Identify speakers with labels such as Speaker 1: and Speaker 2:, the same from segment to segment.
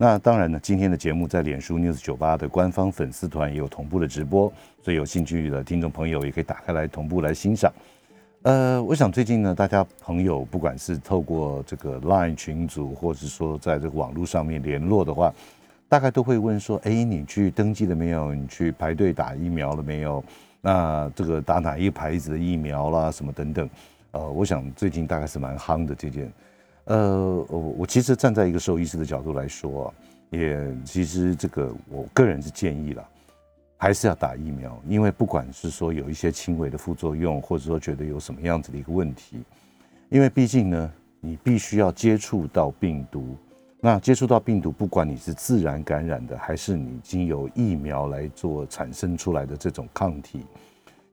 Speaker 1: 那当然呢，今天的节目在脸书 News 九八的官方粉丝团也有同步的直播，所以有兴趣的听众朋友也可以打开来同步来欣赏。呃，我想最近呢，大家朋友不管是透过这个 Line 群组，或是说在这个网络上面联络的话，大概都会问说：哎，你去登记了没有？你去排队打疫苗了没有？那这个打哪一个牌子的疫苗啦，什么等等。呃，我想最近大概是蛮夯的这件。呃，我我其实站在一个兽医师的角度来说，也其实这个我个人是建议了，还是要打疫苗，因为不管是说有一些轻微的副作用，或者说觉得有什么样子的一个问题，因为毕竟呢，你必须要接触到病毒，那接触到病毒，不管你是自然感染的，还是你经由疫苗来做产生出来的这种抗体，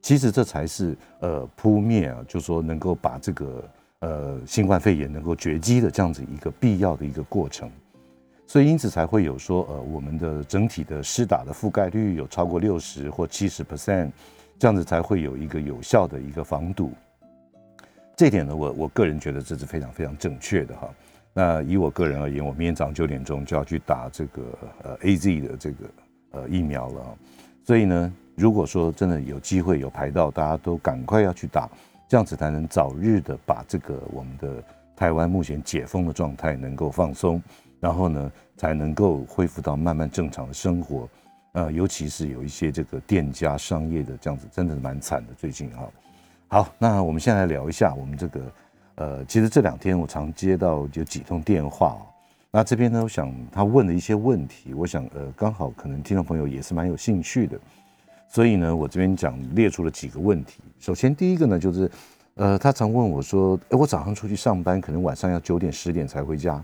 Speaker 1: 其实这才是呃扑灭啊，就说能够把这个。呃，新冠肺炎能够绝迹的这样子一个必要的一个过程，所以因此才会有说，呃，我们的整体的施打的覆盖率有超过六十或七十 percent，这样子才会有一个有效的一个防堵。这点呢，我我个人觉得这是非常非常正确的哈。那以我个人而言，我明天早上九点钟就要去打这个呃 A Z 的这个呃疫苗了，所以呢，如果说真的有机会有排到，大家都赶快要去打。这样子才能早日的把这个我们的台湾目前解封的状态能够放松，然后呢才能够恢复到慢慢正常的生活。呃，尤其是有一些这个店家商业的这样子，真的是蛮惨的。最近哈，好，那我们先来聊一下我们这个呃，其实这两天我常接到有几通电话那这边呢，我想他问的一些问题，我想呃，刚好可能听众朋友也是蛮有兴趣的。所以呢，我这边讲列出了几个问题。首先，第一个呢，就是，呃，他常问我说：“哎，我早上出去上班，可能晚上要九点十点才回家，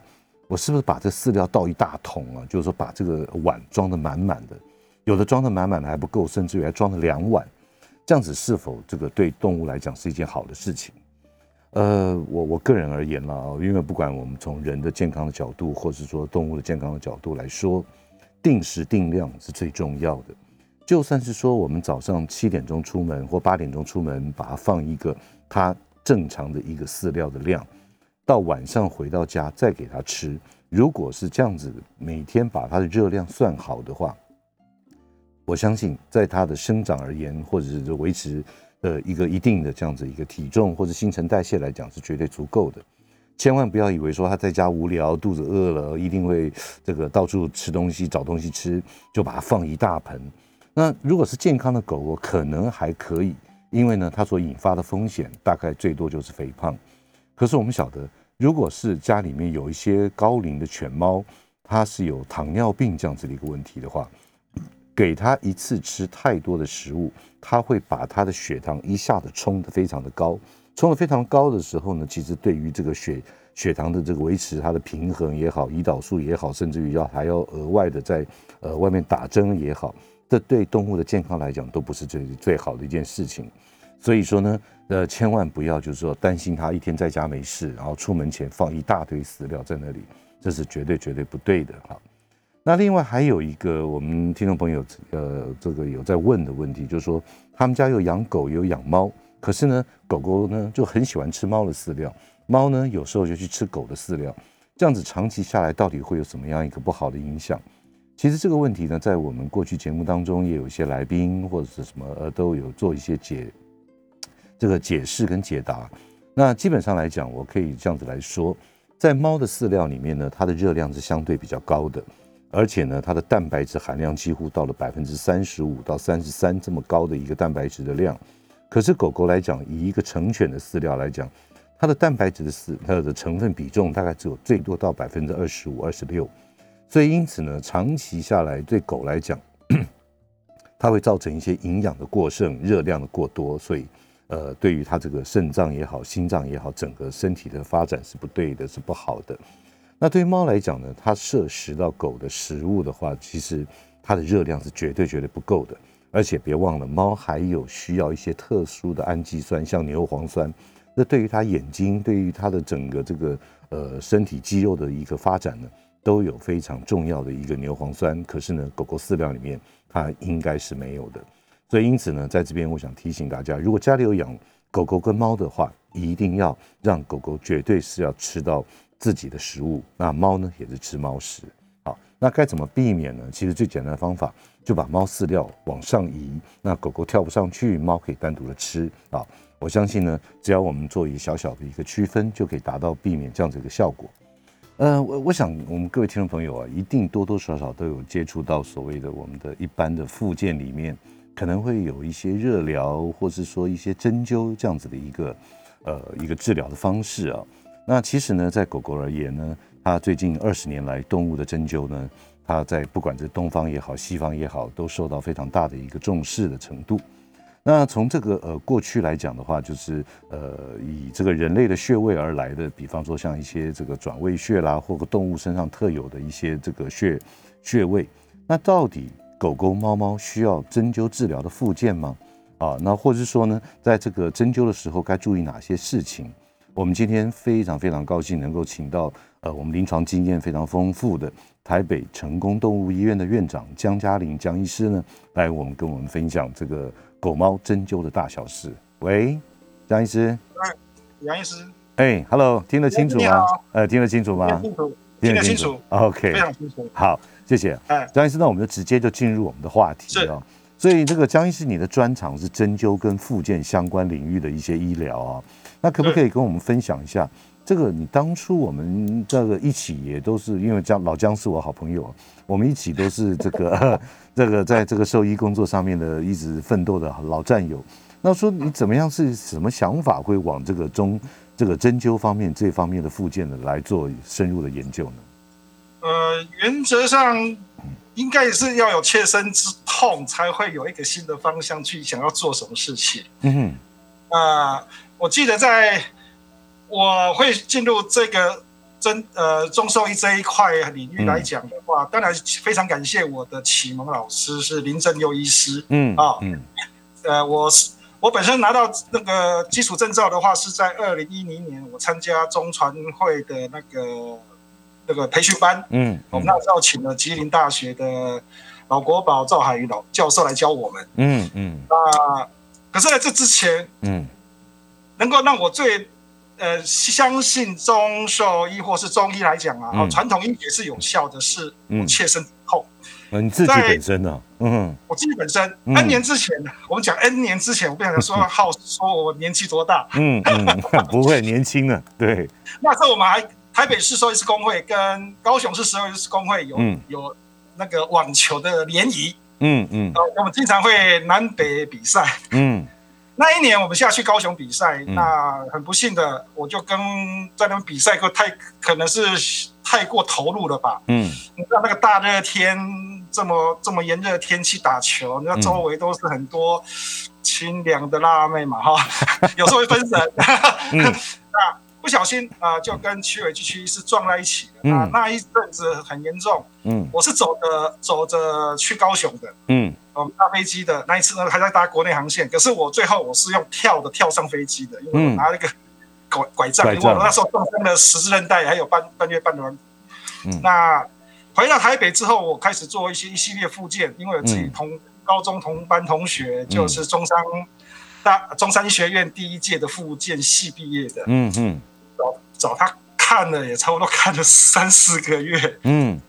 Speaker 1: 我是不是把这饲料倒一大桶啊？就是说，把这个碗装的满满的，有的装的满满的还不够，甚至于还装了两碗，这样子是否这个对动物来讲是一件好的事情？”呃，我我个人而言呢，因为不管我们从人的健康的角度，或是说动物的健康的角度来说，定时定量是最重要的。就算是说我们早上七点钟出门或八点钟出门，把它放一个它正常的一个饲料的量，到晚上回到家再给它吃。如果是这样子，每天把它的热量算好的话，我相信在它的生长而言，或者是维持呃一个一定的这样子一个体重或者新陈代谢来讲，是绝对足够的。千万不要以为说他在家无聊、肚子饿了，一定会这个到处吃东西、找东西吃，就把它放一大盆。那如果是健康的狗狗，可能还可以，因为呢，它所引发的风险大概最多就是肥胖。可是我们晓得，如果是家里面有一些高龄的犬猫，它是有糖尿病这样子的一个问题的话，给它一次吃太多的食物，它会把它的血糖一下子冲得非常的高。冲得非常高的时候呢，其实对于这个血血糖的这个维持它的平衡也好，胰岛素也好，甚至于要还要额外的在呃外面打针也好。这对动物的健康来讲都不是最最好的一件事情，所以说呢，呃，千万不要就是说担心它一天在家没事，然后出门前放一大堆饲料在那里，这是绝对绝对不对的哈。那另外还有一个我们听众朋友呃这个有在问的问题，就是说他们家有养狗有养猫，可是呢狗狗呢就很喜欢吃猫的饲料，猫呢有时候就去吃狗的饲料，这样子长期下来到底会有什么样一个不好的影响？其实这个问题呢，在我们过去节目当中也有一些来宾或者是什么呃，都有做一些解这个解释跟解答。那基本上来讲，我可以这样子来说，在猫的饲料里面呢，它的热量是相对比较高的，而且呢，它的蛋白质含量几乎到了百分之三十五到三十三这么高的一个蛋白质的量。可是狗狗来讲，以一个成犬的饲料来讲，它的蛋白质的饲它的成分比重大概只有最多到百分之二十五、二十六。所以，因此呢，长期下来对狗来讲，它会造成一些营养的过剩、热量的过多，所以，呃，对于它这个肾脏也好、心脏也好，整个身体的发展是不对的，是不好的。那对于猫来讲呢，它摄食到狗的食物的话，其实它的热量是绝对绝对不够的。而且别忘了，猫还有需要一些特殊的氨基酸，像牛磺酸。那对于它眼睛，对于它的整个这个呃身体肌肉的一个发展呢，都有非常重要的一个牛磺酸。可是呢，狗狗饲料里面它应该是没有的。所以因此呢，在这边我想提醒大家，如果家里有养狗狗跟猫的话，一定要让狗狗绝对是要吃到自己的食物，那猫呢也是吃猫食。好，那该怎么避免呢？其实最简单的方法。就把猫饲料往上移，那狗狗跳不上去，猫可以单独的吃啊。我相信呢，只要我们做一小小的一个区分，就可以达到避免这样子一个效果。呃，我我想我们各位听众朋友啊，一定多多少少都有接触到所谓的我们的一般的附件里面，可能会有一些热疗，或是说一些针灸这样子的一个呃一个治疗的方式啊。那其实呢，在狗狗而言呢，它最近二十年来动物的针灸呢。它在不管是东方也好，西方也好，都受到非常大的一个重视的程度。那从这个呃过去来讲的话，就是呃以这个人类的穴位而来的，比方说像一些这个转位穴啦，或者动物身上特有的一些这个穴穴位。那到底狗狗、猫猫需要针灸治疗的附件吗？啊，那或者是说呢，在这个针灸的时候该注意哪些事情？我们今天非常非常高兴能够请到呃我们临床经验非常丰富的。台北成功动物医院的院长江嘉玲江医师呢，来我们跟我们分享这个狗猫针灸的大小事。喂，张医师。
Speaker 2: 哎，杨医师。
Speaker 1: 哎，Hello，听得清楚吗？呃，听得清楚吗？
Speaker 2: 清楚，听得清楚。
Speaker 1: OK，
Speaker 2: 非常清楚。
Speaker 1: 好，谢谢。哎，江医师，那我们就直接就进入我们的话题啊。所以这个江医师，你的专长是针灸跟附件相关领域的一些医疗啊，那可不可以跟我们分享一下？这个你当初我们这个一起也都是因为江老江是我好朋友，我们一起都是这个 这个在这个兽医工作上面的一直奋斗的老战友。那说你怎么样是什么想法会往这个中这个针灸方面这方面的附件呢来做深入的研究呢？
Speaker 2: 呃，原则上应该也是要有切身之痛才会有一个新的方向去想要做什么事情。嗯哼，啊，我记得在。我会进入这个针呃中兽医这一块领域来讲的话，当然非常感谢我的启蒙老师是林正佑医师。嗯啊嗯，呃我是我本身拿到那个基础证照的话，是在二零一零年我参加中传会的那个那个培训班。嗯，我们那时候请了吉林大学的老国宝赵海宇老教授来教我们。嗯嗯，那，可是在这之前，嗯，能够让我最呃，相信中兽医或是中医来讲啊，哦，传统医也是有效的，是切身痛。
Speaker 1: 嗯，你自己本身呢？
Speaker 2: 嗯，我自己本身，N 年之前，我们讲 N 年之前，我不想说 好说我年纪多大。嗯
Speaker 1: 嗯，不会年轻了。对，
Speaker 2: 那时候我们还台北市兽医师工会跟高雄市兽医师工会有有那个网球的联谊。嗯嗯，我们经常会南北比赛。嗯。那一年我们下去高雄比赛，那很不幸的，我就跟在那边比赛过，太可能是太过投入了吧。嗯，你知道那个大热天这么这么炎热的天气打球，那周围都是很多清凉的辣妹嘛，哈，有时候会分神。那不小心啊，就跟区委区区医师撞在一起了。啊，那一阵子很严重。嗯，我是走着走着去高雄的。嗯。我们搭飞机的那一次呢，还在搭国内航线。可是我最后我是用跳的跳上飞机的，因为我拿了一个拐拐杖，因为我那时候撞伤了十字韧带，还有半半月半软骨。那回到台北之后，我开始做一些一系列复健，因为我自己同高中同班同学就是中山大中山医学院第一届的复健系毕业的。嗯嗯，找找他看了也差不多看了三四个月。嗯。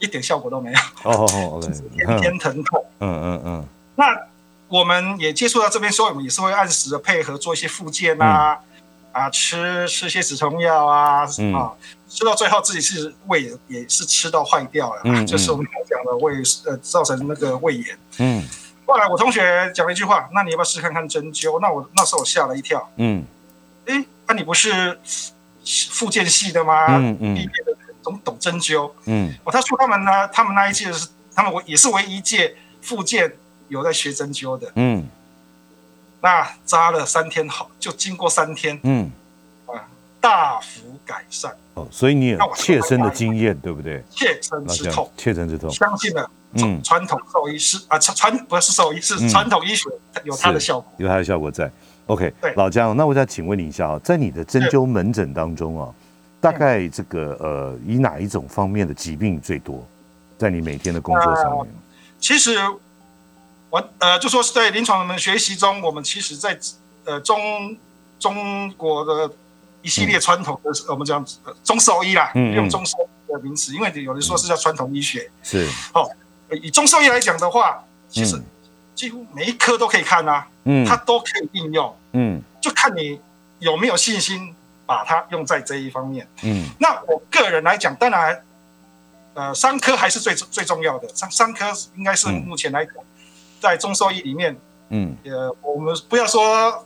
Speaker 2: 一点效果都没有哦哦，就 是，天天疼痛。嗯嗯嗯。那我们也接触到这边，所以我们也是会按时的配合做一些复健啊，啊，吃吃些止痛药啊，啊，吃到最后自己是胃也是吃到坏掉了，嗯，就是我们讲的胃呃造成那个胃炎。嗯。后来我同学讲了一句话，那你要不要试看看针灸？那我那时候我吓了一跳。嗯。哎，那你不是复健系的吗？嗯嗯。毕业的。懂懂针灸，嗯，哦，他说他们呢，他们那一届是他们也是唯一届复健有在学针灸的，嗯，那扎了三天好，就经过三天，嗯，啊，大幅改善，
Speaker 1: 哦，所以你有切身的经验，对不对？
Speaker 2: 切身之痛，
Speaker 1: 切身之痛，
Speaker 2: 相信了，嗯，传统兽医是啊传传不是兽医是传统医学有它的效果，
Speaker 1: 有它的效果在。OK，老姜，那我想请问你一下啊，在你的针灸门诊当中啊，大概这个呃，以哪一种方面的疾病最多？在你每天的工作上面？
Speaker 2: 其实我呃，就说是在临床的学习中，我们其实在呃中中国的一系列传统的我们讲中兽医啦，用中兽医的名词，因为有人说是叫传统医学，
Speaker 1: 是哦。
Speaker 2: 以中兽医来讲的话，其实几乎每一科都可以看啊，嗯，它都可以应用，嗯，就看你有没有信心把它用在这一方面，嗯。那我个人来讲，当然，呃，三科还是最最重要的，三三科应该是目前来讲，在中兽医里面，嗯，呃，我们不要说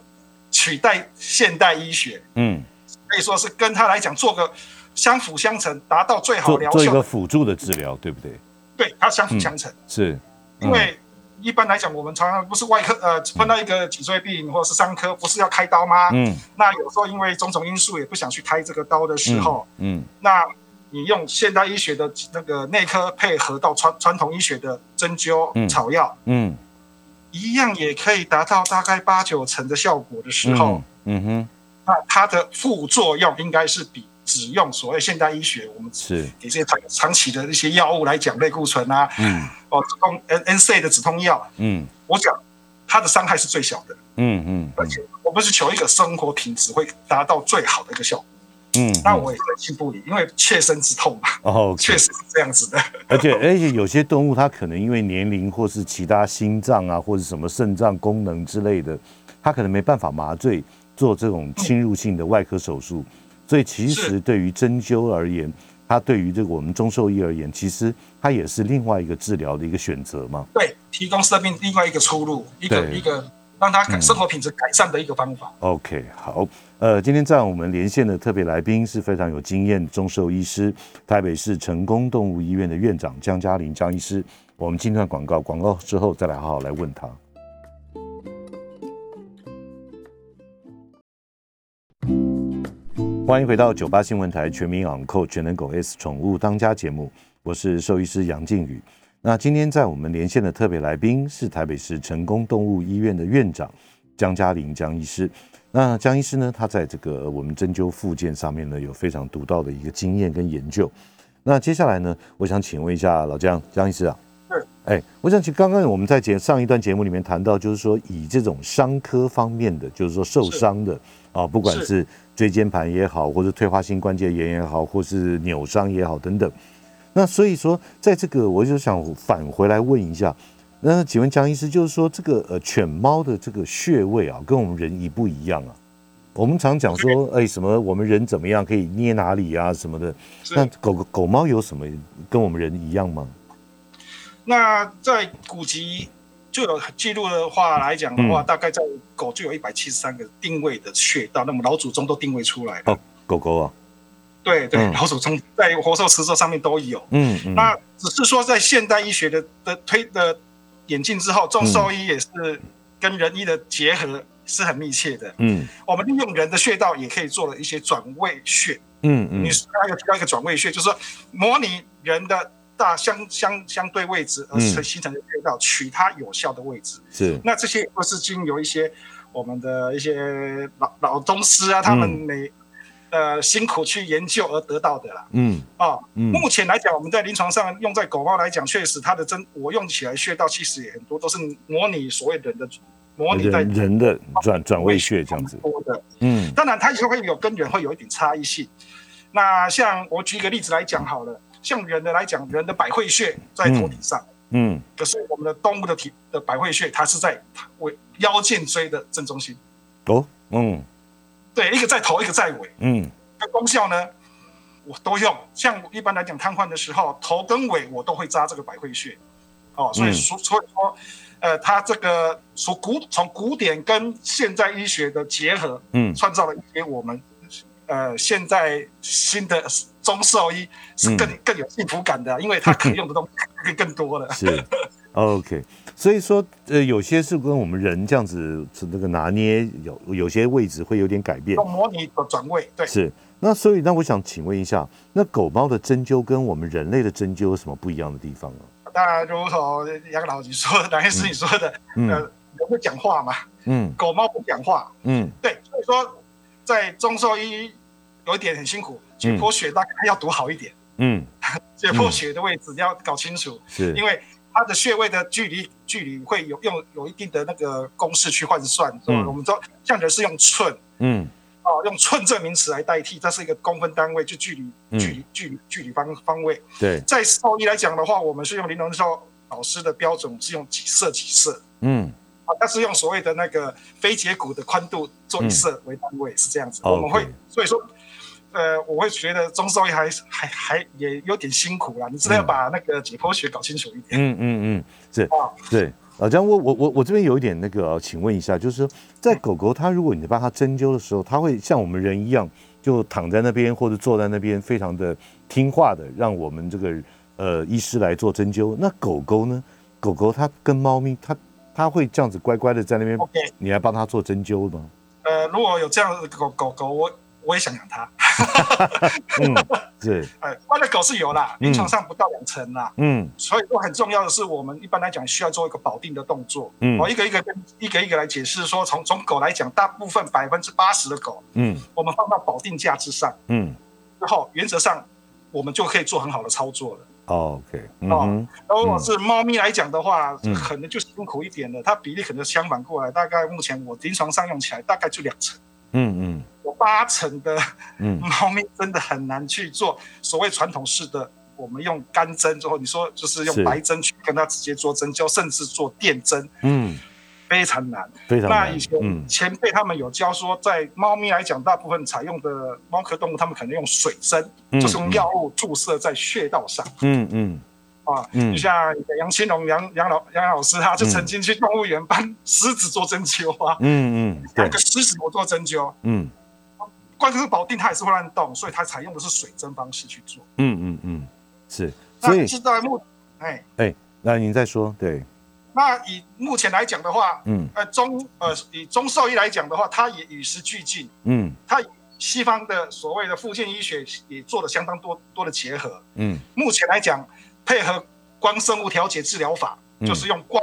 Speaker 2: 取代现代医学，嗯，可以说是跟他来讲做个相辅相成，达到最好疗
Speaker 1: 效，做一个辅助的治疗，对不对？
Speaker 2: 对，它相辅相成，
Speaker 1: 是，
Speaker 2: 因为一般来讲，我们常常不是外科，呃，碰到一个脊椎病或者是伤科，不是要开刀吗？嗯，那有时候因为种种因素，也不想去开这个刀的时候，嗯，那你用现代医学的那个内科配合到传传统医学的针灸草药，嗯，一样也可以达到大概八九成的效果的时候，嗯哼，那它的副作用应该是比。只用所谓现代医学，我们是。给这些长长期的一些药物来讲，类固醇啊，嗯，哦，止痛 N N C 的止痛药，嗯，我讲它的伤害是最小的，嗯嗯，而且我们是求一个生活品质会达到最好的一个效果，嗯，那我也深信不疑，因为切身之痛嘛，哦，确实是这样子的，
Speaker 1: 而且而且有些动物它可能因为年龄或是其他心脏啊或者什么肾脏功能之类的，它可能没办法麻醉做这种侵入性的外科手术。所以其实对于针灸而言，它对于这个我们中兽医而言，其实它也是另外一个治疗的一个选择嘛。
Speaker 2: 对，提供生命另外一个出路，一个一个让他生活品质改善的一个方法。
Speaker 1: OK，好，呃，今天在我们连线的特别来宾是非常有经验中兽医师，台北市成功动物医院的院长江嘉玲江医师。我们进段广告，广告之后再来好好来问他。欢迎回到九八新闻台全民养扣全能狗 S 宠物当家节目，我是兽医师杨靖宇。那今天在我们连线的特别来宾是台北市成功动物医院的院长江嘉玲江医师。那江医师呢，他在这个我们针灸附件上面呢有非常独到的一个经验跟研究。那接下来呢，我想请问一下老江江医师啊，哎，我想请刚刚我们在节上一段节目里面谈到，就是说以这种伤科方面的，就是说受伤的啊，不管是椎间盘也好，或者退化性关节炎也好，或是扭伤也好等等。那所以说，在这个我就想返回来问一下，那请问江医师，就是说这个呃犬猫的这个穴位啊，跟我们人一不一样啊？我们常讲说，哎，什么我们人怎么样可以捏哪里啊什么的，那狗狗猫有什么跟我们人一样吗？
Speaker 2: 那在古籍。就有记录的话来讲的话，大概在狗就有一百七十三个定位的穴道，那么老祖宗都定位出来了。哦，
Speaker 1: 狗狗啊，
Speaker 2: 对对，老祖宗在活兽池座上面都有。嗯嗯。那只是说在现代医学的的推的演进之后，中兽医也是跟人医的结合是很密切的。嗯。我们利用人的穴道也可以做了一些转位穴。嗯嗯。你刚才有提到一个转位穴，就是说模拟人的。大相相相对位置而形成的穴道，取它有效的位置。
Speaker 1: 是，
Speaker 2: 那这些都是经由一些我们的一些老老宗师啊，他们每呃辛苦去研究而得到的啦。嗯，啊，目前来讲，我们在临床上用在狗猫来讲，确实它的针我用起来穴道其实也很多，都是模拟所谓人的模拟在
Speaker 1: 人的转转位穴这样子。
Speaker 2: 多的，嗯，当然它也会有跟人会有一点差异性。那像我举一个例子来讲好了。像人的来讲，人的百会穴在头顶上，嗯，可是我们的动物的体的百会穴，它是在尾腰颈椎的正中心。哦，嗯，对，一个在头，一个在尾，嗯，那功效呢，我都用。像一般来讲，瘫痪的时候，头跟尾我都会扎这个百会穴。哦，所以所所以说，呃，它这个从古从古典跟现代医学的结合，嗯，创造了一些我们。呃，现在新的中兽医是更更有幸福感的，因为它可以用的东西更 更多了。
Speaker 1: 是，OK。所以说，呃，有些是跟我们人这样子这个拿捏有有些位置会有点改变，
Speaker 2: 用模拟的转位。对，
Speaker 1: 是。那所以，那我想请问一下，那狗猫的针灸跟我们人类的针灸有什么不一样的地方啊？
Speaker 2: 当然如同杨老你说的，杨医师你说的，呃，人会讲话嘛，嗯，狗猫不讲话，嗯，对，所以说在中兽医有一点很辛苦，解剖学大概要读好一点，嗯，解剖学的位置要搞清楚，
Speaker 1: 是。
Speaker 2: 因为它的穴位的距离距离会有用有一定的那个公式去换算，嗯，我们说像人是用寸，嗯。哦，用寸这名词来代替，它是一个公分单位，就距离、距离、距离、距离方方位。
Speaker 1: 对，
Speaker 2: 在兽医来讲的话，我们是用林龙寿老师的标准，是用几色几色。嗯，啊，它是用所谓的那个非节骨的宽度做一色为单位，是这样子。我们会，所以说，呃，我会觉得中兽医还还还也有点辛苦啦，你真的要把那个解剖学搞清楚一点。嗯嗯嗯，
Speaker 1: 是啊，对。啊，这样我我我我这边有一点那个，请问一下，就是说，在狗狗它如果你帮它针灸的时候，它会像我们人一样，就躺在那边或者坐在那边，非常的听话的，让我们这个呃医师来做针灸。那狗狗呢？狗狗它跟猫咪，它它会这样子乖乖的在那边，你来帮它做针灸吗？
Speaker 2: 呃，如果有这样的狗狗狗，我。我也想养它，
Speaker 1: 嗯，对，
Speaker 2: 哎，关的狗是有啦，临床上不到两成啦，嗯，所以说很重要的是，我们一般来讲需要做一个保定的动作，嗯，我一个一个跟一个一个来解释，说从从狗来讲，大部分百分之八十的狗，嗯，我们放到保定架之上，嗯，之后原则上我们就可以做很好的操作了
Speaker 1: ，OK，哦，
Speaker 2: 如果是猫咪来讲的话，可能就辛苦一点了，它比例可能相反过来，大概目前我临床上用起来大概就两成。嗯嗯，有八成的 猫咪真的很难去做所谓传统式的，我们用干针之后，你说就是用白针去跟它直接做针灸，甚至做电针，嗯，非常难，
Speaker 1: 非常。难。
Speaker 2: 那以前前辈他们有教说，在猫咪来讲，大部分采用的猫科动物，他们可能用水针，就是用药物注射在穴道上，嗯嗯。啊，就像杨青龙杨杨老杨老师，他就曾经去动物园帮狮子做针灸啊。嗯嗯，两个狮子我做针灸。嗯，关键是保定它也是会乱动，所以它采用的是水蒸方式去做。
Speaker 1: 嗯嗯嗯，是。所以
Speaker 2: 是在目，哎
Speaker 1: 哎，那您再说，对。
Speaker 2: 那以目前来讲的话，嗯，呃中呃以中兽医来讲的话，它也与时俱进。嗯，它西方的所谓的附件医学也做了相当多多的结合。嗯，目前来讲。配合光生物调节治疗法，就是用光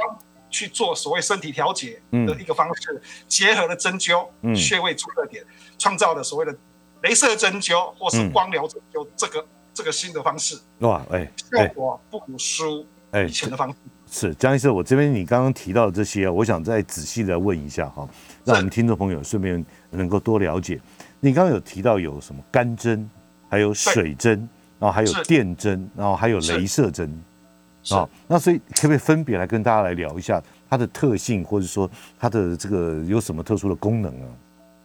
Speaker 2: 去做所谓身体调节的一个方式，结合了针灸、穴位注射点，创造了所谓的镭射针灸或是光疗针灸这个这个新的方式。哇，哎，效果不输以前的方式。
Speaker 1: 是江医生，我这边你刚刚提到的这些，我想再仔细的问一下哈，让我们听众朋友顺便能够多了解。你刚刚有提到有什么干针，还有水针。然后还有电针，然后还有镭射针，啊，那所以可不可以分别来跟大家来聊一下它的特性，或者说它的这个有什么特殊的功能啊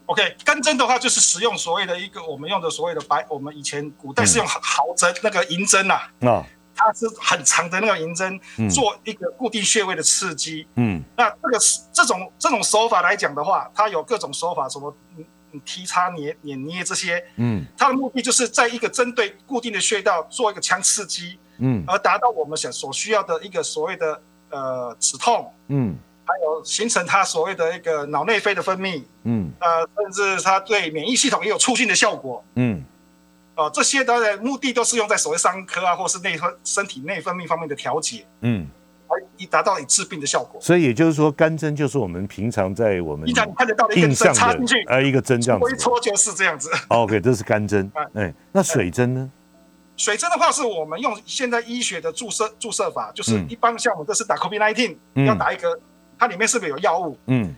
Speaker 2: ？OK，干针的话就是使用所谓的一个我们用的所谓的白，我们以前古代是用毫针那个银针呐，啊，它是很长的那个银针，做一个固定穴位的刺激，嗯，那这个这种这种手法来讲的话，它有各种手法，什么嗯？踢擦捏碾捏这些，嗯，它的目的就是在一个针对固定的穴道做一个强刺激，嗯，而达到我们想所需要的一个所谓的呃止痛，嗯，还有形成它所谓的一个脑内啡的分泌，嗯，呃，甚至它对免疫系统也有促进的效果，嗯，呃，这些当然目的都是用在所谓伤科啊，或是内分身体内分泌方面的调节，嗯。以达到以治病的效果，
Speaker 1: 所以也就是说，干针就是我们平常在我们
Speaker 2: 你看得到的一个针插进去，
Speaker 1: 呃，一个针这样子，
Speaker 2: 一戳就是这样子。
Speaker 1: OK，这是干针。哎，那水针呢？
Speaker 2: 水针的话，是我们用现在医学的注射注射法，就是一般像我们这是打 COVID-19，要打一个，它里面是不是有药物？嗯，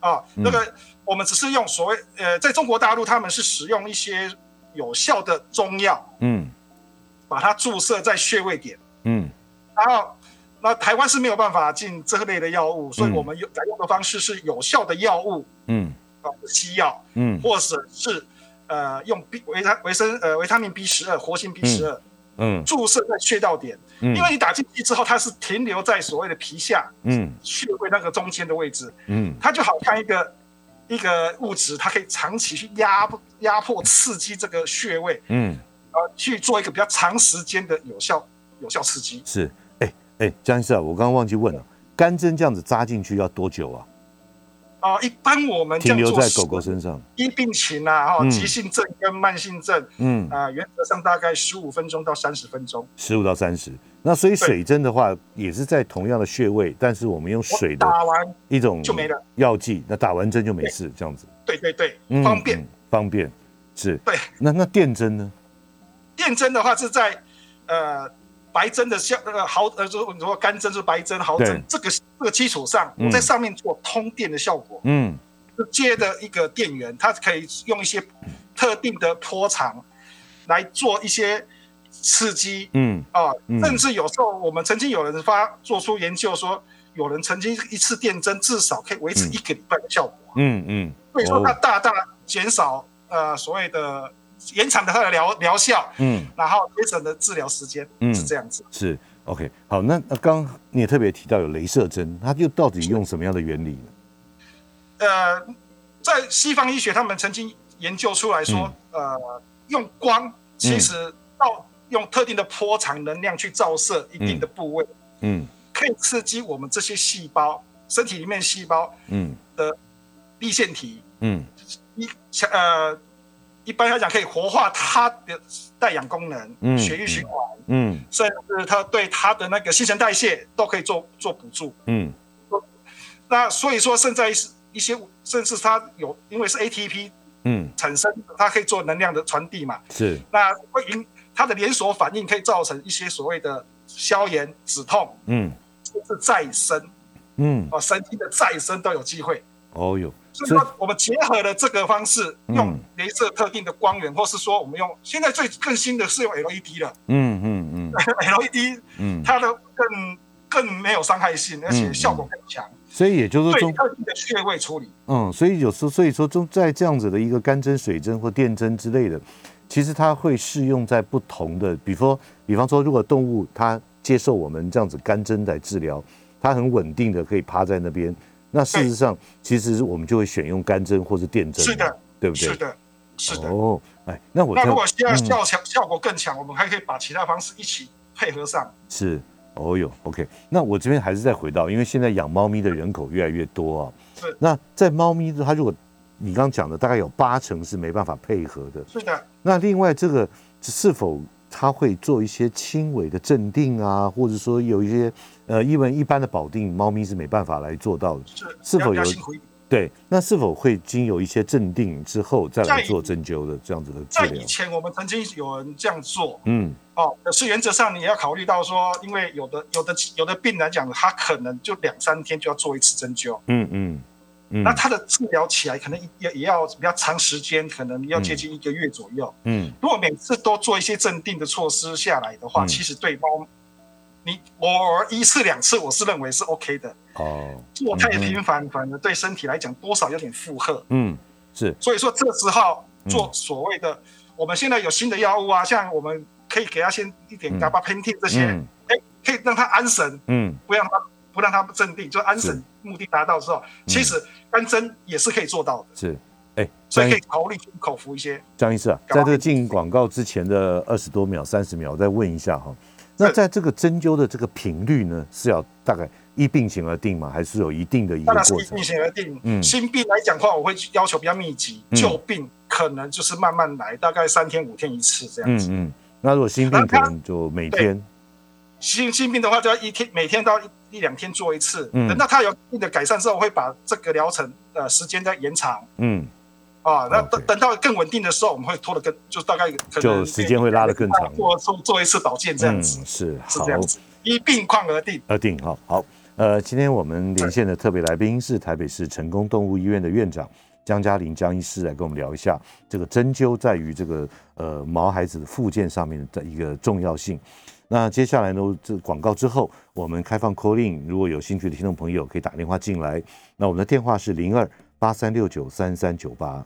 Speaker 2: 啊，那个我们只是用所谓呃，在中国大陆他们是使用一些有效的中药，嗯，把它注射在穴位点，嗯，然后。那台湾是没有办法进这类的药物，所以我们用改用的方式是有效的药物，嗯，啊，西药，嗯，或者是呃用 B 维他维生呃维他命 B 十二活性 B 十二，嗯，注射在穴道点，嗯，因为你打进去之后，它是停留在所谓的皮下，嗯，穴位那个中间的位置，嗯，它就好像一个一个物质，它可以长期去压压迫刺激这个穴位，嗯，呃，去做一个比较长时间的有效有效刺激，
Speaker 1: 是。哎，江医师啊，我刚刚忘记问了，干针这样子扎进去要多久啊？
Speaker 2: 啊，一般我们
Speaker 1: 停留在狗狗身上，
Speaker 2: 因病情啊，哈，急性症跟慢性症，嗯。啊，原则上大概十五分钟到三十分钟，
Speaker 1: 十五到三十。那所以水针的话也是在同样的穴位，但是我们用水的
Speaker 2: 打完
Speaker 1: 一种
Speaker 2: 就没了。
Speaker 1: 药剂，那打完针就没事，这样子。
Speaker 2: 对对对，方便。
Speaker 1: 方便是。
Speaker 2: 对，
Speaker 1: 那那电针呢？
Speaker 2: 电针的话是在呃白针的像那个毫呃，就你说干针是白针毫针这个这个基础上，我在上面做通电的效果。嗯，接的一个电源，它可以用一些特定的波长来做一些刺激。嗯啊，甚至有时候我们曾经有人发做出研究说，有人曾经一次电针至少可以维持一个礼拜的效果。嗯嗯，所以说它大大减少呃所谓的。延长的它的疗疗效，嗯，然后节省的治疗时间，嗯，是这样子。
Speaker 1: 是 OK，好，那那刚你也特别提到有镭射针，它又到底用什么样的原理呢？
Speaker 2: 呃，在西方医学，他们曾经研究出来说，呃，用光其实到用特定的波长能量去照射一定的部位，嗯，可以刺激我们这些细胞身体里面细胞，嗯。的立腺体，嗯，一呃。一般来讲，可以活化它的代氧功能、嗯血液循环，嗯，甚至它对它的那个新陈代谢都可以做做补助，嗯。那所以说，现在一些甚至它有，因为是 ATP，嗯，产生它可以做能量的传递嘛，
Speaker 1: 是。
Speaker 2: 那会引它的连锁反应可以造成一些所谓的消炎、止痛，嗯，甚至再生，嗯，哦，神经的再生都有机会。哦哟。所以说，我们结合了这个方式，用镭射特定的光源，或是说我们用现在最更新的是用 LED 了。嗯嗯嗯，LED，嗯，它的更更没有伤害性，而且效果更强。
Speaker 1: 所以也就是说，
Speaker 2: 特定的穴位处理。
Speaker 1: 嗯，所以有时候，所以说中在这样子的一个干针、水针或电针之类的，其实它会适用在不同的，比方比方说，如果动物它接受我们这样子干针来治疗，它很稳定的可以趴在那边。那事实上，其实我们就会选用干针或者电针，
Speaker 2: 是的，
Speaker 1: 对不对？
Speaker 2: 是的，是的。哦，
Speaker 1: 哎，那我
Speaker 2: 那如果需要效强效果更强，我们还可以把其他方式一起配合上。
Speaker 1: 是，哦哟，OK。那我这边还是再回到，因为现在养猫咪的人口越来越多啊。
Speaker 2: 是。
Speaker 1: 那在猫咪，它如果你刚刚讲的，大概有八成是没办法配合的。
Speaker 2: 是的。
Speaker 1: 那另外这个是否？它会做一些轻微的镇定啊，或者说有一些呃，因为一般的保定，猫咪是没办法来做到的。
Speaker 2: 是
Speaker 1: 是否有对？那是否会经有一些镇定之后再来做针灸的这样子的治疗？
Speaker 2: 在以前我们曾经有人这样做，嗯，哦，可是原则上你要考虑到说，因为有的有的有的病来讲，他可能就两三天就要做一次针灸，嗯嗯。那它的治疗起来可能也也要比较长时间，可能要接近一个月左右。嗯，如果每次都做一些镇定的措施下来的话，其实对猫，你偶尔一次两次，我是认为是 OK 的。哦，做太频繁，反而对身体来讲多少有点负荷。
Speaker 1: 嗯，是。
Speaker 2: 所以说这个时候做所谓的，我们现在有新的药物啊，像我们可以给他先一点伽巴喷嚏这些，哎，可以让他安神。嗯，不让他。不让他不镇定，就安神目的达到之后，其实干针也是可以做到的。
Speaker 1: 是，哎，
Speaker 2: 所以可以考虑口服一些。
Speaker 1: 张医师啊，在这个进广告之前的二十多秒、三十秒，我再问一下哈，那在这个针灸的这个频率呢，是要大概依病情而定吗？还是有一定的一个过程？
Speaker 2: 依病情而定。嗯，新病来讲的话，我会要求比较密集；旧病可能就是慢慢来，大概三天五天一次这样子。嗯嗯。
Speaker 1: 那如果新病可能就每天。
Speaker 2: 新新病的话，就要一天每天到一两天做一次。等到它有一定的改善之后，会把这个疗程呃时间再延长。嗯，啊，那等等到更稳定的时候，我们会拖得更，就大概
Speaker 1: 就时间会拉得更长。
Speaker 2: 做做做一次保健这样子，
Speaker 1: 是
Speaker 2: 是这样子，依病况而定
Speaker 1: 而定。好，好，呃，今天我们连线的特别来宾是台北市成功动物医院的院长江嘉玲江医师，来跟我们聊一下这个针灸在于这个呃毛孩子的附件上面的一个重要性。那接下来呢？这广告之后，我们开放 calling，如果有兴趣的听众朋友可以打电话进来。那我们的电话是零二八三六九三三九八。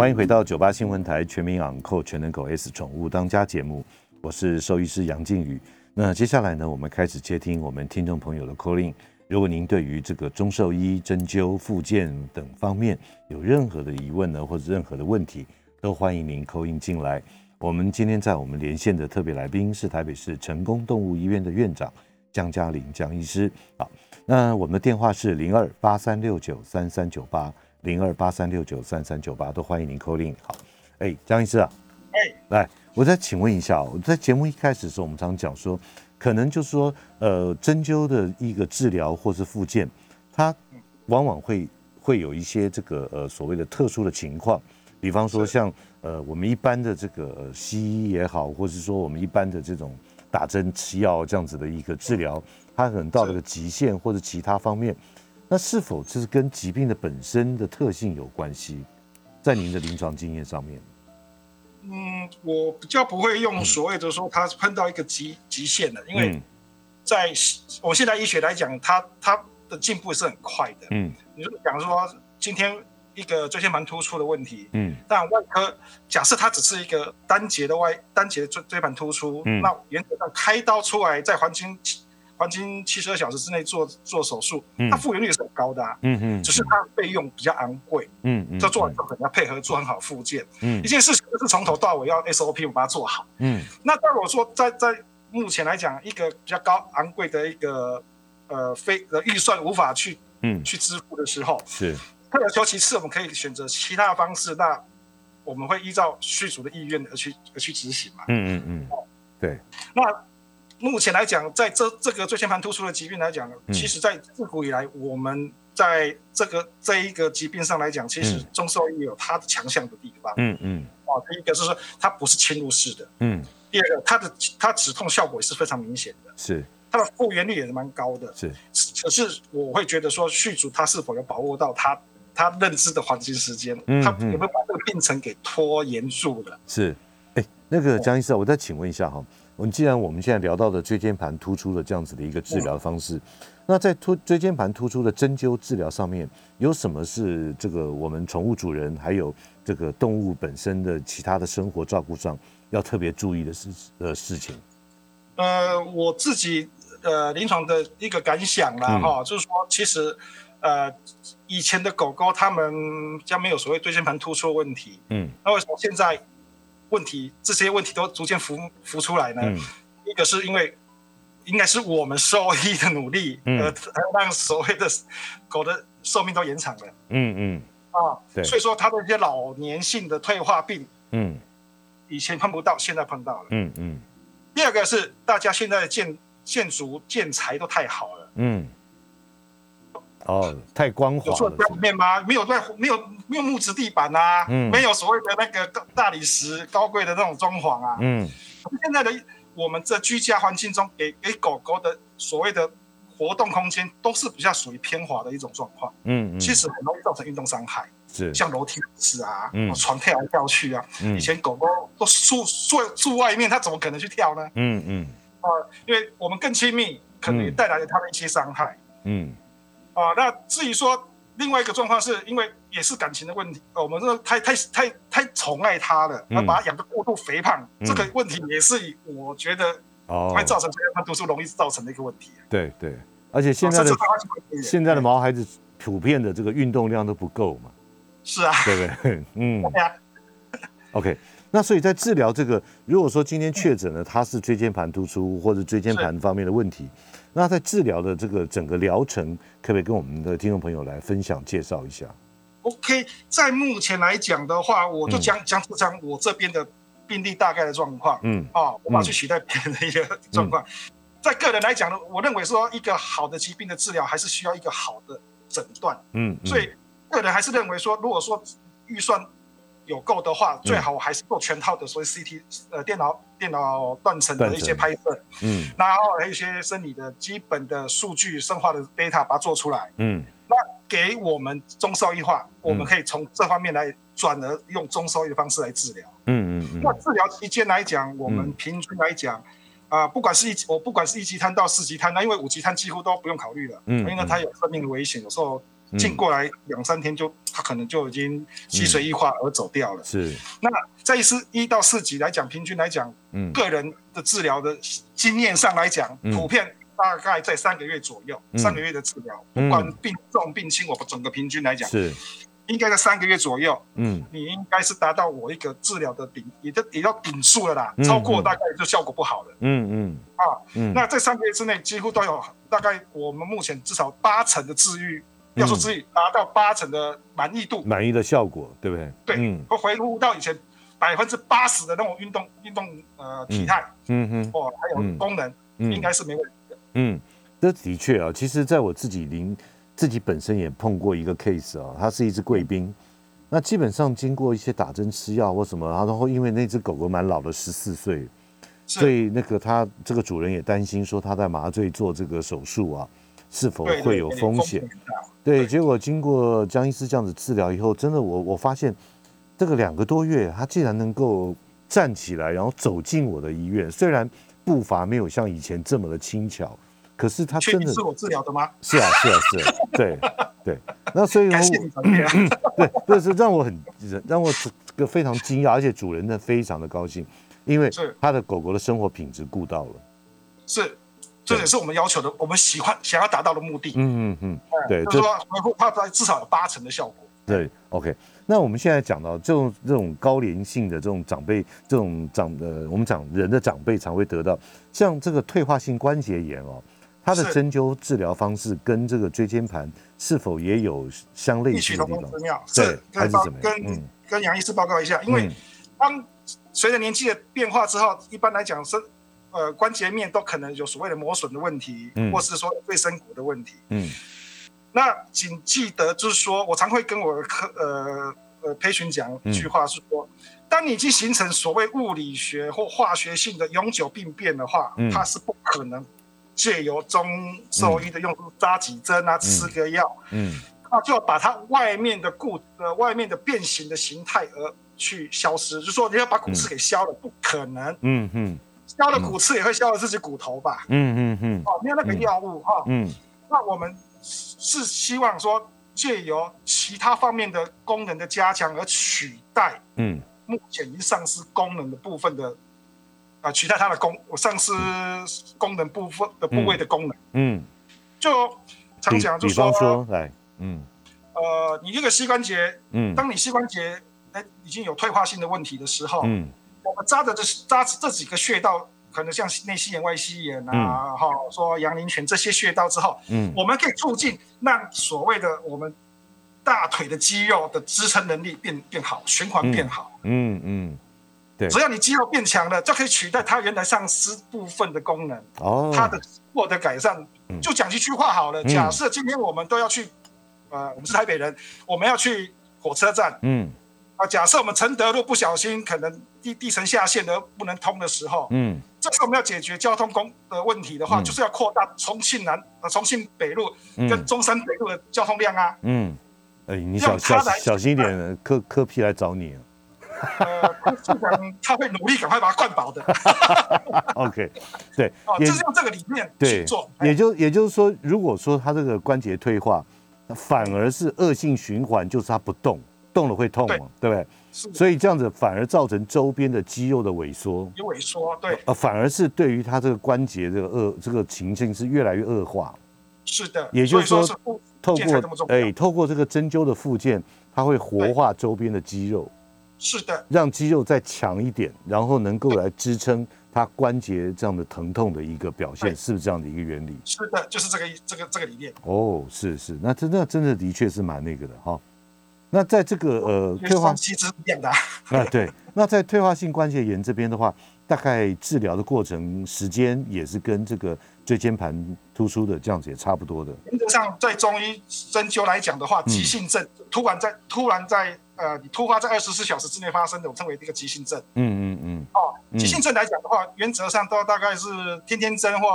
Speaker 1: 欢迎回到九八新闻台全民养扣全能狗 S 宠物当家节目，我是兽医师杨靖宇。那接下来呢，我们开始接听我们听众朋友的 call in。如果您对于这个中兽医针灸、复健等方面有任何的疑问呢，或者任何的问题，都欢迎您扣音进来。我们今天在我们连线的特别来宾是台北市成功动物医院的院长江嘉玲江医师。好，那我们的电话是零二八三六九三三九八零二八三六九三三九八，都欢迎您扣令。好，哎，江医师啊，
Speaker 2: 哎，
Speaker 1: 来，我再请问一下，我在节目一开始的时候，我们常讲说，可能就是说，呃，针灸的一个治疗或是复健，它往往会会有一些这个呃所谓的特殊的情况，比方说像呃我们一般的这个西医也好，或者是说我们一般的这种打针吃药这样子的一个治疗，它可能到了个极限或者其他方面，那是否就是跟疾病的本身的特性有关系？在您的临床经验上面？
Speaker 2: 嗯，我比较不会用所谓的说它碰到一个极极限的，因为在我现在医学来讲，它它的进步是很快的。嗯，你如果讲说今天一个椎间盘突出的问题，嗯，但外科假设它只是一个单节的外单节椎椎盘突出，嗯，那原则上开刀出来在黄金。黄金七十二小时之内做做手术，它复原率是很高的，嗯嗯，只是它费用比较昂贵，嗯嗯，这做完之后可能要配合做很好复健，嗯，一件事情就是从头到尾要 SOP 我把它做好，嗯，那如果说在在目前来讲，一个比较高昂贵的一个呃非的预算无法去嗯。去支付的时候，
Speaker 1: 是，
Speaker 2: 退而求其次，我们可以选择其他的方式，那我们会依照续主的意愿而去而去执行嘛，
Speaker 1: 嗯嗯嗯，对，
Speaker 2: 那。目前来讲，在这这个椎间盘突出的疾病来讲，其实，在自古以来，我们在这个这一个疾病上来讲，其实中兽医有它的强项的地方。嗯嗯。哦，第一个是说它不是侵入式的。嗯。第二个，它的它止痛效果也是非常明显的。
Speaker 1: 是。
Speaker 2: 它的复原率也是蛮高的。
Speaker 1: 是。
Speaker 2: 可是我会觉得说，续主他是否有把握到他他认知的黄金时间？嗯。他有没有把这个病程给拖延住了？
Speaker 1: 是。哎，那个江医生，我再请问一下哈。我们既然我们现在聊到的椎间盘突出的这样子的一个治疗方式，那在突椎间盘突出的针灸治疗上面，有什么是这个我们宠物主人还有这个动物本身的其他的生活照顾上要特别注意的事呃事情？
Speaker 2: 呃，我自己呃临床的一个感想啦哈，就是说其实呃以前的狗狗它们将没有所谓椎间盘突出的问题，嗯，那为什么现在？问题这些问题都逐渐浮浮出来呢。一个是因为应该是我们兽医的努力，呃，让所谓的狗的寿命都延长了。嗯嗯。啊，对。所以说它的一些老年性的退化病，嗯，以前碰不到，现在碰到了。嗯嗯。第二个是大家现在的建建筑建材都太好了。嗯。
Speaker 1: 哦，太光滑了。有
Speaker 2: 面吗？没有在，没有没有木质地板啊，没有所谓的那个大理石高贵的那种装潢啊。嗯，现在的我们这居家环境中，给给狗狗的所谓的活动空间，都是比较属于偏滑的一种状况。嗯嗯，其实很容易造成运动伤害。
Speaker 1: 是，
Speaker 2: 像楼梯是啊，嗯床跳来跳去啊。嗯，以前狗狗都住住住外面，它怎么可能去跳呢？嗯嗯，啊，因为我们更亲密，可能也带来了它的一些伤害。嗯。啊，那至于说另外一个状况，是因为也是感情的问题，我们说太太太太宠爱他了，那把他养的过度肥胖，这个问题也是我觉得哦会造成椎间盘突出容易造成的一个问题。
Speaker 1: 对对，而且现在的现在的毛孩子普遍的这个运动量都不够嘛。
Speaker 2: 是啊，
Speaker 1: 对不对？嗯。OK，那所以在治疗这个，如果说今天确诊了他是椎间盘突出或者椎间盘方面的问题。那在治疗的这个整个疗程，可不可以跟我们的听众朋友来分享介绍一下
Speaker 2: ？OK，在目前来讲的话，我就讲讲讲我这边的病例大概的状况。嗯，啊，我把去取代别人的一个状况。在个人来讲呢，我认为说一个好的疾病的治疗，还是需要一个好的诊断。嗯，所以个人还是认为说，如果说预算。有够的话，最好还是做全套的，所以 CT 呃电脑电脑断层的一些拍摄，嗯，然后还有一些生理的基本的数据、生化的 data 把它做出来，嗯，那给我们中兽医化，我们可以从这方面来转而用中兽医的方式来治疗，嗯嗯嗯。那治疗期间来讲，我们平均来讲，啊，不管是一我不管是一级瘫到四级瘫，那因为五级瘫几乎都不用考虑了，嗯，因为它有生命的危险，有时候。进过来两三天就，他可能就已经积水异化而走掉了。
Speaker 1: 是。
Speaker 2: 那在一四一到四级来讲，平均来讲，嗯，个人的治疗的经验上来讲，普遍大概在三个月左右，三个月的治疗，不管病重病轻，我整个平均来讲
Speaker 1: 是，
Speaker 2: 应该在三个月左右。嗯，你应该是达到我一个治疗的顶，也就也要顶数了啦。超过大概就效果不好了。嗯嗯。啊，嗯，那在三个月之内，几乎都有大概我们目前至少八成的治愈。要说自己达到八成的满意度，
Speaker 1: 满意的效果，对不对？
Speaker 2: 对，会回复到以前百分之八十的那种运动运动呃体态，嗯哼，哦，还有功能，应该是没问题的。
Speaker 1: 嗯，这的确啊，其实在我自己临自己本身也碰过一个 case 啊，它是一只贵宾，那基本上经过一些打针吃药或什么，然后因为那只狗狗蛮老的，十四岁，所以那个他这个主人也担心说他在麻醉做这个手术啊。是否会有风险？对，结果经过江医师这样子治疗以后，真的我我发现，这个两个多月，他竟然能够站起来，然后走进我的医院。虽然步伐没有像以前这么的轻巧，可是他真的
Speaker 2: 是我治疗的吗？
Speaker 1: 是啊，是啊，是啊，对对。那所以，对，这是让我很让我个非常惊讶，而且主人呢非常的高兴，因为他的狗狗的生活品质顾到了。
Speaker 2: 是。这也是我们要求的，我们喜欢想要达到的目的。嗯嗯嗯，
Speaker 1: 对，
Speaker 2: 就是说它至少有八成的效果。
Speaker 1: 对，OK。那我们现在讲到这种这种高龄性的这种长辈，这种长呃，我们讲人的长辈常会得到像这个退化性关节炎哦，它的针灸治疗方式跟这个椎间盘是否也有相类似的地方？
Speaker 2: 对，还是怎么样？跟跟杨医师报告一下，因为当随着年纪的变化之后，一般来讲是。呃，关节面都可能有所谓的磨损的问题，或是说对生骨的问题。嗯，那请记得，就是说我常会跟我科呃呃培训讲一句话，是说，当你已经形成所谓物理学或化学性的永久病变的话，它是不可能借由中兽医的用扎几针啊，吃个药，嗯，那就要把它外面的固呃外面的变形的形态而去消失，就说你要把骨刺给消了，不可能。嗯嗯。消了骨刺也会削了自己骨头吧？嗯嗯嗯。哦，没有那个药物哈。嗯。那我们是希望说借由其他方面的功能的加强而取代，嗯，目前已经丧失功能的部分的，啊，取代它的功，丧失功能部分的部位的功能。嗯。就常讲就
Speaker 1: 说，来，
Speaker 2: 嗯，呃，你这个膝关节，嗯，当你膝关节哎已经有退化性的问题的时候，嗯。我们扎的这扎这几个穴道，可能像内膝眼、外膝眼啊，哈，说阳陵泉这些穴道之后，嗯，我们可以促进让所谓的我们大腿的肌肉的支撑能力变变好，循环变好，嗯嗯，对，只要你肌肉变强了，就可以取代它原来丧失部分的功能，哦，它的获得改善。就讲一句话好了，假设今天我们都要去，呃，我们是台北人，我们要去火车站，嗯。啊，假设我们承德路不小心可能地地层下陷而不能通的时候，嗯，这时候我们要解决交通工的问题的话，就是要扩大重庆南、呃重庆北路跟中山北路的交通量啊。嗯，
Speaker 1: 哎，你小小小心一点，科科批来找你。
Speaker 2: 呃，他会努力赶快把它灌饱的。
Speaker 1: OK，对，
Speaker 2: 哦，就是用这个理念去做。
Speaker 1: 也就也就是说，如果说他这个关节退化，反而是恶性循环，就是他不动。动了会痛嘛，对不对？所以这样子反而造成周边的肌肉的萎缩，
Speaker 2: 有萎缩，对，呃，
Speaker 1: 反而是对于他这个关节这个恶这个情境是越来越恶化。
Speaker 2: 是的，
Speaker 1: 也就是说，透过哎，透过这个针灸的附件，它会活化周边的肌肉。
Speaker 2: 是的，
Speaker 1: 让肌肉再强一点，然后能够来支撑他关节这样的疼痛的一个表现，是不是这样的一个原理？
Speaker 2: 是的，就是这个这个这个理念。
Speaker 1: 哦，是是，那真的真的的确是蛮那个的哈。那在这个呃退化
Speaker 2: 性是一样的
Speaker 1: 啊，对。那在退化性关节炎这边的话，大概治疗的过程时间也是跟这个椎间盘突出的这样子也差不多的。
Speaker 2: 原则上，在中医针灸来讲的话，急性症突然在突然在呃你突发在二十四小时之内发生的，我称为一个急性症。嗯嗯嗯。哦，急性症来讲的话，原则上都大概是天天针或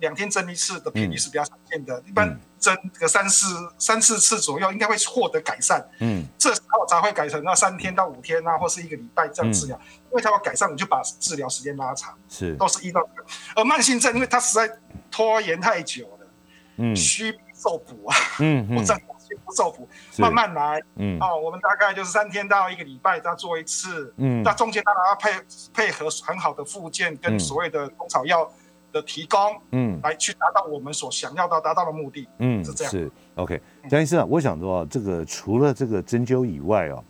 Speaker 2: 两天针一次的频率是比较常见的，一般。针个三四三四次左右，应该会获得改善。嗯，这时候才会改成那三天到五天啊，或是一个礼拜这样治疗。因为它要改善，你就把治疗时间拉长。
Speaker 1: 是，
Speaker 2: 都是一到。而慢性症，因为它实在拖延太久了，嗯，需受补啊。嗯嗯，需不受补，慢慢来。嗯，哦，我们大概就是三天到一个礼拜再做一次。嗯，那中间当然要配配合很好的附件跟所谓的中草药。的提供，嗯，来去达到我们所想要到达到的目的，嗯，是这样。是
Speaker 1: OK，江医生啊，我想说啊，这个除了这个针灸以外啊，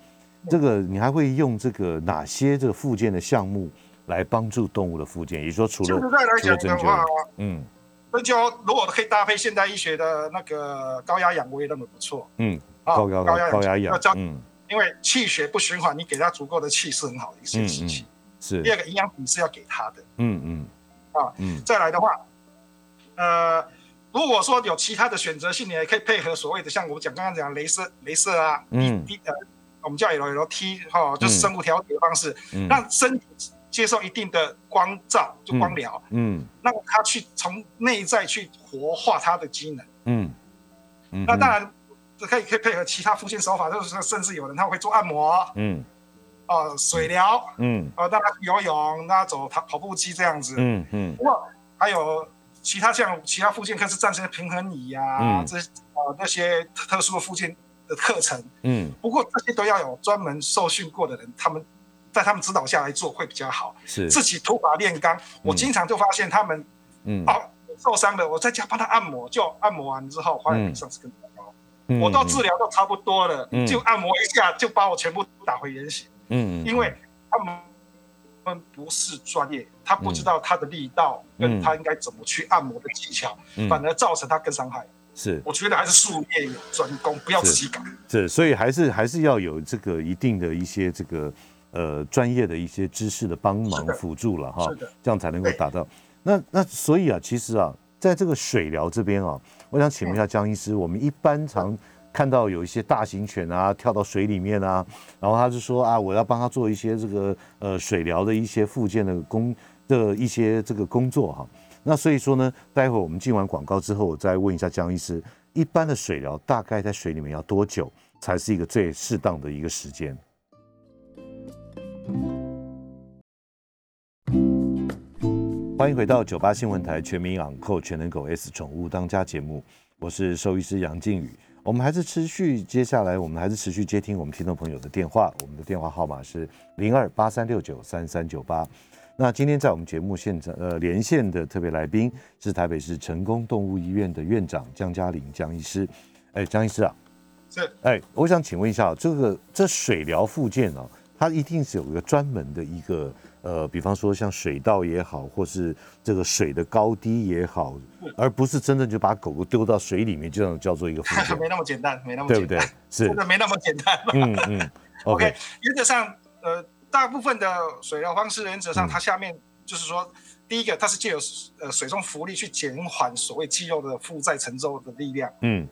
Speaker 1: 这个你还会用这个哪些这个附件的项目来帮助动物的附件？也就是说，除了除了针灸，
Speaker 2: 嗯，针灸如果可以搭配现代医学的那个高压氧，我也认为不错。
Speaker 1: 嗯，高压高压高压氧，嗯。
Speaker 2: 因为气血不循环，你给它足够的气是很好的一件事情。
Speaker 1: 是。
Speaker 2: 第二个营养品是要给它的。
Speaker 1: 嗯嗯。
Speaker 2: 啊，嗯。再来的话，呃，如果说有其他的选择性，你也可以配合所谓的像我们讲刚刚讲镭射、镭射啊，嗯，呃，我们叫 L L T 哈，就是生物调节方式，嗯。让身体接受一定的光照，就光疗，嗯，让他去从内在去活化他的机能，嗯。那当然，可以可以配合其他复健手法，就是甚至有人他会做按摩，嗯，哦，水疗，嗯，哦，大家游泳，让他走跑跑步机这样子，嗯嗯。不过还有其他像其他附件课是战胜平衡椅呀，这呃那些特殊的附件的课程，嗯。不过这些都要有专门受训过的人，他们在他们指导下来做会比较好。
Speaker 1: 是
Speaker 2: 自己突法炼钢，我经常就发现他们，嗯，哦。受伤的，我在家帮他按摩，就按摩完之后，发现上次更高。我到治疗都差不多了，就按摩一下，就把我全部打回原形。嗯，因为他们不是专业，他不知道他的力道跟他应该怎么去按摩的技巧，反而造成他更伤害。
Speaker 1: 是，
Speaker 2: 我觉得还是术业有专攻，不要自己搞。
Speaker 1: 是，所以还是还是要有这个一定的一些这个呃专业的一些知识的帮忙辅助了哈，这样才能够达到。那那所以啊，其实啊，在这个水疗这边啊，我想请问一下江医师，我们一般常看到有一些大型犬啊跳到水里面啊，然后他就说啊，我要帮他做一些这个呃水疗的一些附件的工的一些这个工作哈。那所以说呢，待会儿我们进完广告之后，我再问一下江医师，一般的水疗大概在水里面要多久才是一个最适当的一个时间？欢迎回到九八新闻台全民养狗全能狗 S 宠物当家节目，我是兽医师杨靖宇。我们还是持续接下来，我们还是持续接听我们听众朋友的电话。我们的电话号码是零二八三六九三三九八。那今天在我们节目现场呃连线的特别来宾是台北市成功动物医院的院长江嘉玲江医师。哎，江医师啊，
Speaker 2: 是
Speaker 1: 哎，我想请问一下，这个这水疗附件啊，它一定是有一个专门的一个。呃，比方说像水稻也好，或是这个水的高低也好，而不是真的就把狗狗丢到水里面，这样叫做一个
Speaker 2: 没那么简单，没那么
Speaker 1: 对不对？是，
Speaker 2: 真的没那么简单。嗯嗯。OK，原则上，呃，大部分的水疗方式原则上，它下面就是说，第一个，它是借由呃水中浮力去减缓所谓肌肉的负载承受的力量。嗯。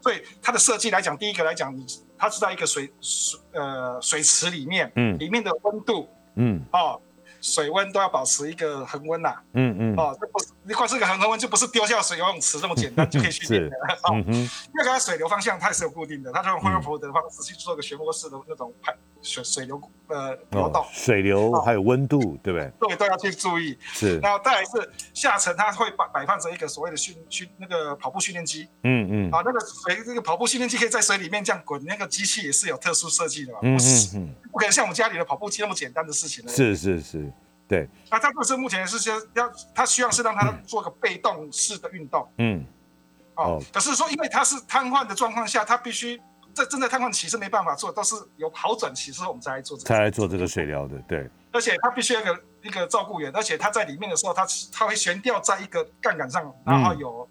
Speaker 2: 所以它的设计来讲，第一个来讲，你它是在一个水水呃水池里面，嗯，里面的温度，嗯，哦。水温都要保持一个恒温呐，嗯嗯，哦，这不是你光是个恒温就不是丢下水游泳池这么简单就可以训练的，哦，因为它水流方向它也是有固定的，它用惠而浦的方式去做个漩涡式的那种排水水流呃流动，
Speaker 1: 水流还有温度，对不对？
Speaker 2: 对，都要去注意。
Speaker 1: 是，
Speaker 2: 然后再来是下层，它会摆摆放着一个所谓的训训那个跑步训练机，嗯嗯，啊，那个水这个跑步训练机可以在水里面这样滚，那个机器也是有特殊设计的嘛，嗯嗯，不可能像我们家里的跑步机那么简单的事情
Speaker 1: 是是是。对，
Speaker 2: 那他就是目前是先要，他需要是让他做个被动式的运动，嗯，哦，可是说因为他是瘫痪的状况下，他必须在正在瘫痪期是没办法做，都是有好转期之后我们才来做这个，
Speaker 1: 才来做这个水疗的，对。
Speaker 2: 而且他必须要一个一个照顾员，而且他在里面的时候，他他会悬吊在一个杠杆上，然后有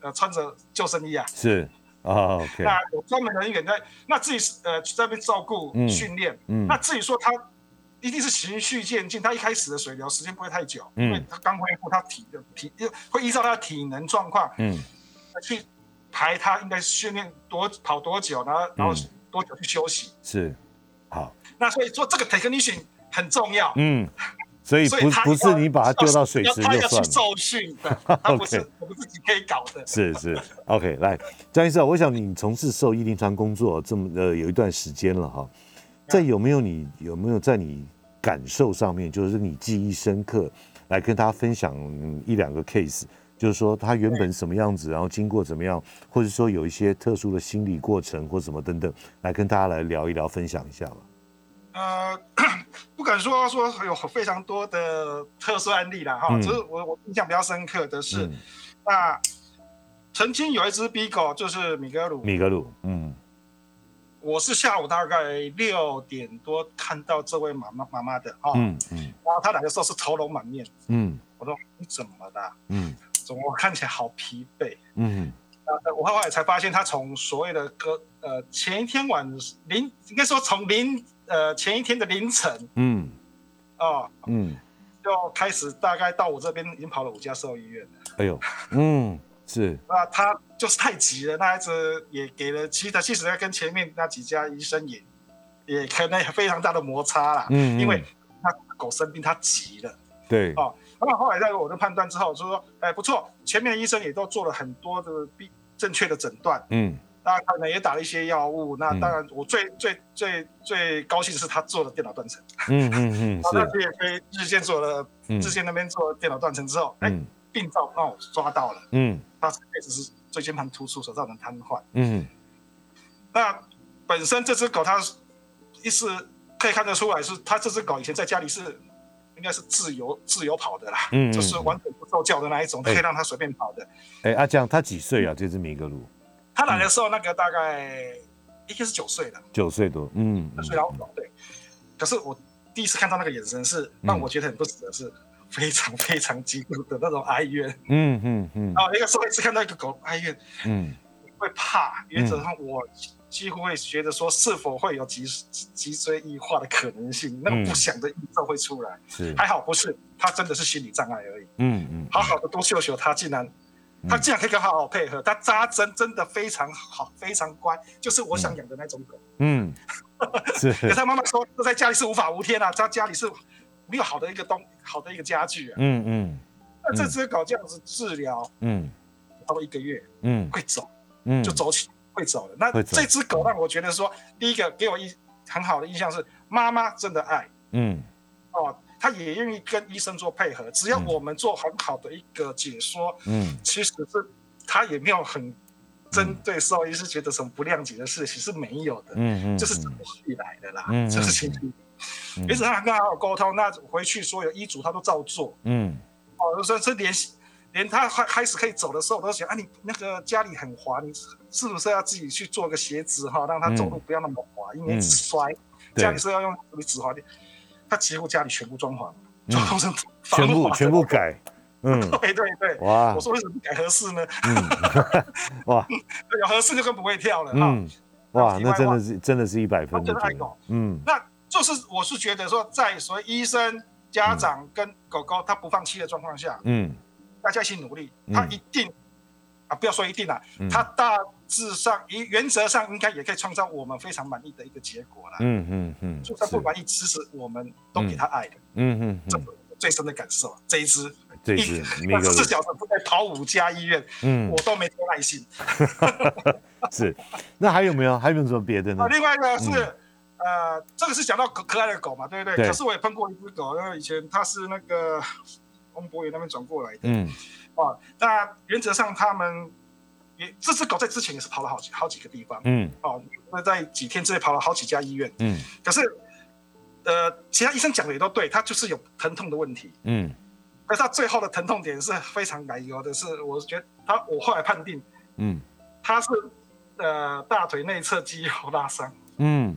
Speaker 2: 呃穿着救生衣啊，
Speaker 1: 是啊，OK。
Speaker 2: 那有专门的人员在，那自己呃在那边照顾训练，嗯，那至于说他。一定是循序渐进，他一开始的水疗时间不会太久，因为他刚恢复，他体的体会依照他的体能状况，嗯，去排他应该训练多跑多久，然后然后多久去休息，
Speaker 1: 是，好，
Speaker 2: 那所以说这个 technician 很重要，嗯，
Speaker 1: 所以不不是你把他丢到水池就算，他
Speaker 2: 要去受训的，他不是我们自己可以搞的，
Speaker 1: 是是，OK，来，张医生，我想你从事兽医临床工作这么呃有一段时间了哈，在有没有你有没有在你感受上面，就是你记忆深刻，来跟大家分享一两个 case，就是说他原本什么样子，然后经过怎么样，或者说有一些特殊的心理过程或什么等等，来跟大家来聊一聊，分享一下吧。
Speaker 2: 呃，不敢说说有非常多的特殊案例啦哈，只是我我印象比较深刻的是，那曾经有一只 B 狗，就是米格鲁，
Speaker 1: 米格鲁，嗯。
Speaker 2: 我是下午大概六点多看到这位妈妈妈妈的啊，嗯嗯，然后她来的时候是愁容满面，嗯，我说你怎么了？嗯，怎么看起来好疲惫？嗯，啊，我后来才发现，他从所谓的隔呃前一天晚凌，应该说从凌呃前一天的凌晨，嗯，哦，嗯，就开始大概到我这边已经跑了五家兽医院了。哎呦，
Speaker 1: 嗯，是。
Speaker 2: 那他就是太急了，那孩子也给了，其实其实要跟前面那几家医生也也可能非常大的摩擦啦，嗯，因为那狗生病，他急了，
Speaker 1: 对，哦。
Speaker 2: 那后来在我的判断之后，就说，哎，不错，前面的医生也都做了很多的必正确的诊断，嗯，那可能也打了一些药物。那当然，我最最最最高兴的是他做了电脑断层，嗯嗯嗯，那也飞日线做了，日线那边做了电脑断层之后，哎，病灶让我抓到了，嗯，他确实是椎间盘突出所造成瘫痪，嗯，那本身这只狗它一是可以看得出来，是它这只狗以前在家里是。应该是自由自由跑的啦，嗯，就是完全不受教的那一种，可以让他随便跑的。
Speaker 1: 哎，阿江，他几岁啊？这只米格鲁？
Speaker 2: 他来的时候，那个大概应该是九岁了，
Speaker 1: 九岁多，嗯，
Speaker 2: 九岁老老对。可是我第一次看到那个眼神，是让我觉得很不舍，是非常非常极度的那种哀怨。嗯嗯嗯。啊，那个时候一次看到一个狗哀怨，嗯，会怕。原则上我。几乎会觉得说是否会有脊脊椎异化的可能性，那个不祥的预兆会出来。
Speaker 1: 是
Speaker 2: 还好不是，他真的是心理障碍而已。嗯嗯，好好的多秀秀，他竟然他竟然可以跟好好配合，他扎针真的非常好，非常乖，就是我想养的那种狗。嗯，是。跟他妈妈说，在家里是无法无天啊，他家里是没有好的一个东好的一个家具啊。嗯嗯，那这只狗这样子治疗，嗯，差不多一个月，嗯，会走，嗯，就走起。会走的。那这只狗让我觉得说，第一个给我一很好的印象是妈妈真的爱，嗯，哦，他也愿意跟医生做配合，只要我们做很好的一个解说，嗯，其实是他也没有很针对兽医是觉得什么不谅解的事情是没有的，嗯嗯，就是这么以来的啦，嗯，这是情绪，一直他跟好好沟通，那回去所有医嘱他都照做，嗯，哦，说这联系。连他开开始可以走的时候，我都想啊，你那个家里很滑，你是不是要自己去做个鞋子哈，让他走路不要那么滑，因为摔。家里是要用什么止滑垫？他几乎家里全部装潢，装成
Speaker 1: 全部全部改。
Speaker 2: 嗯，对对对。哇！我说为什么不改合适呢？嗯 哇！有合适就更不会跳了。嗯。
Speaker 1: 哇，那真的是真的是一百分。
Speaker 2: 真的爱狗。嗯。那就是我是觉得说，在所谓医生、家长跟狗狗他不放弃的状况下，嗯。大家一起努力，他一定啊，不要说一定了，他大致上、原原则上应该也可以创造我们非常满意的一个结果了。嗯嗯嗯，就算不满意，其实我们都给他爱的。嗯嗯嗯，这最深的感受，这一支，
Speaker 1: 这一支，二
Speaker 2: 十四小时不在跑五家医院，嗯，我都没多耐心。
Speaker 1: 是，那还有没有？还有没有什么别的呢？
Speaker 2: 另外一个是，呃，这个是讲到可可爱的狗嘛，对不对？可是我也碰过一只狗，因为以前它是那个。从博宇那边转过来的，嗯，啊，那原则上他们也这只狗在之前也是跑了好几好几个地方，嗯，哦，那在几天之内跑了好几家医院，嗯，可是，呃，其他医生讲的也都对，他就是有疼痛的问题，嗯，可是他最后的疼痛点是非常奶油的，是我觉得他我后来判定，嗯，他是呃大腿内侧肌肉拉伤，嗯。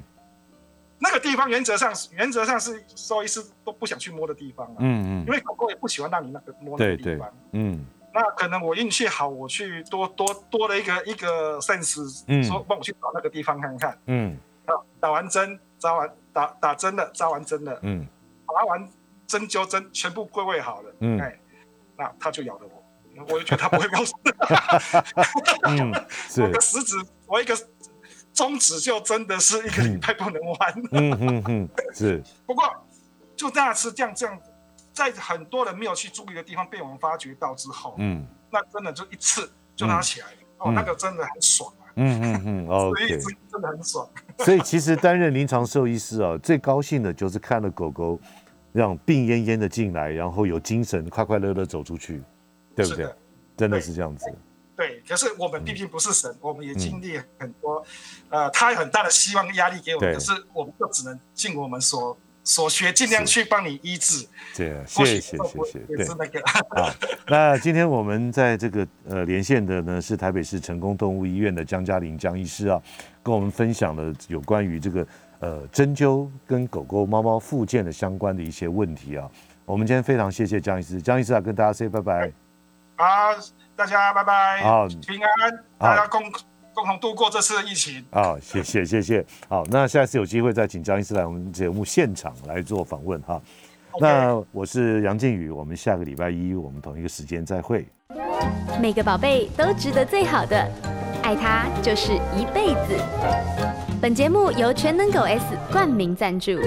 Speaker 2: 那个地方原则上原则上是兽医师都不想去摸的地方啊，嗯嗯，因为狗狗也不喜欢让你那个摸那个地方，嗯，那可能我运气好，我去多多多了一个一个 sense，嗯，说帮我去找那个地方看看，嗯，啊，打完针扎完打打针了扎完针了，嗯，打完针灸针全部归位好了，嗯，哎，那他就咬了我，我就觉得他不会告诉，嗯，我个食指我一个。中指就真的是一个礼拜不能玩。嗯嗯嗯，
Speaker 1: 是。
Speaker 2: 不过就那次这样这样，在很多人没有去注意的地方被我们发觉到之后，嗯，那真的就一次就拉起来了。哦，那个真的很爽啊。嗯嗯嗯，OK，真的很爽。
Speaker 1: 所以其实担任临床兽医师啊，最高兴的就是看了狗狗让病恹恹的进来，然后有精神，快快乐乐走出去，对不对？真的是这样子。
Speaker 2: 对，可是我们毕竟不是神，我们也经历很多，呃，他有很大的希望压力给我们，可是我们就只能尽我们所所学，尽量去帮你医治。
Speaker 1: 对，谢谢谢谢，对，是那个。好，那今天我们在这个呃连线的呢是台北市成功动物医院的江嘉玲江医师啊，跟我们分享了有关于这个呃针灸跟狗狗猫猫附件的相关的一些问题啊。我们今天非常谢谢江医师，江医师啊，跟大家 say 拜拜。
Speaker 2: 好，大家拜拜，好，平安，大家共共同度过这次疫情。
Speaker 1: 好，谢谢谢谢。好，那下次有机会再请张医师来我们节目现场来做访问哈。那我是杨靖宇，我们下个礼拜一我们同一个时间再会。
Speaker 3: 每个宝贝都值得最好的，爱他就是一辈子。本节目由全能狗 S 冠名赞助。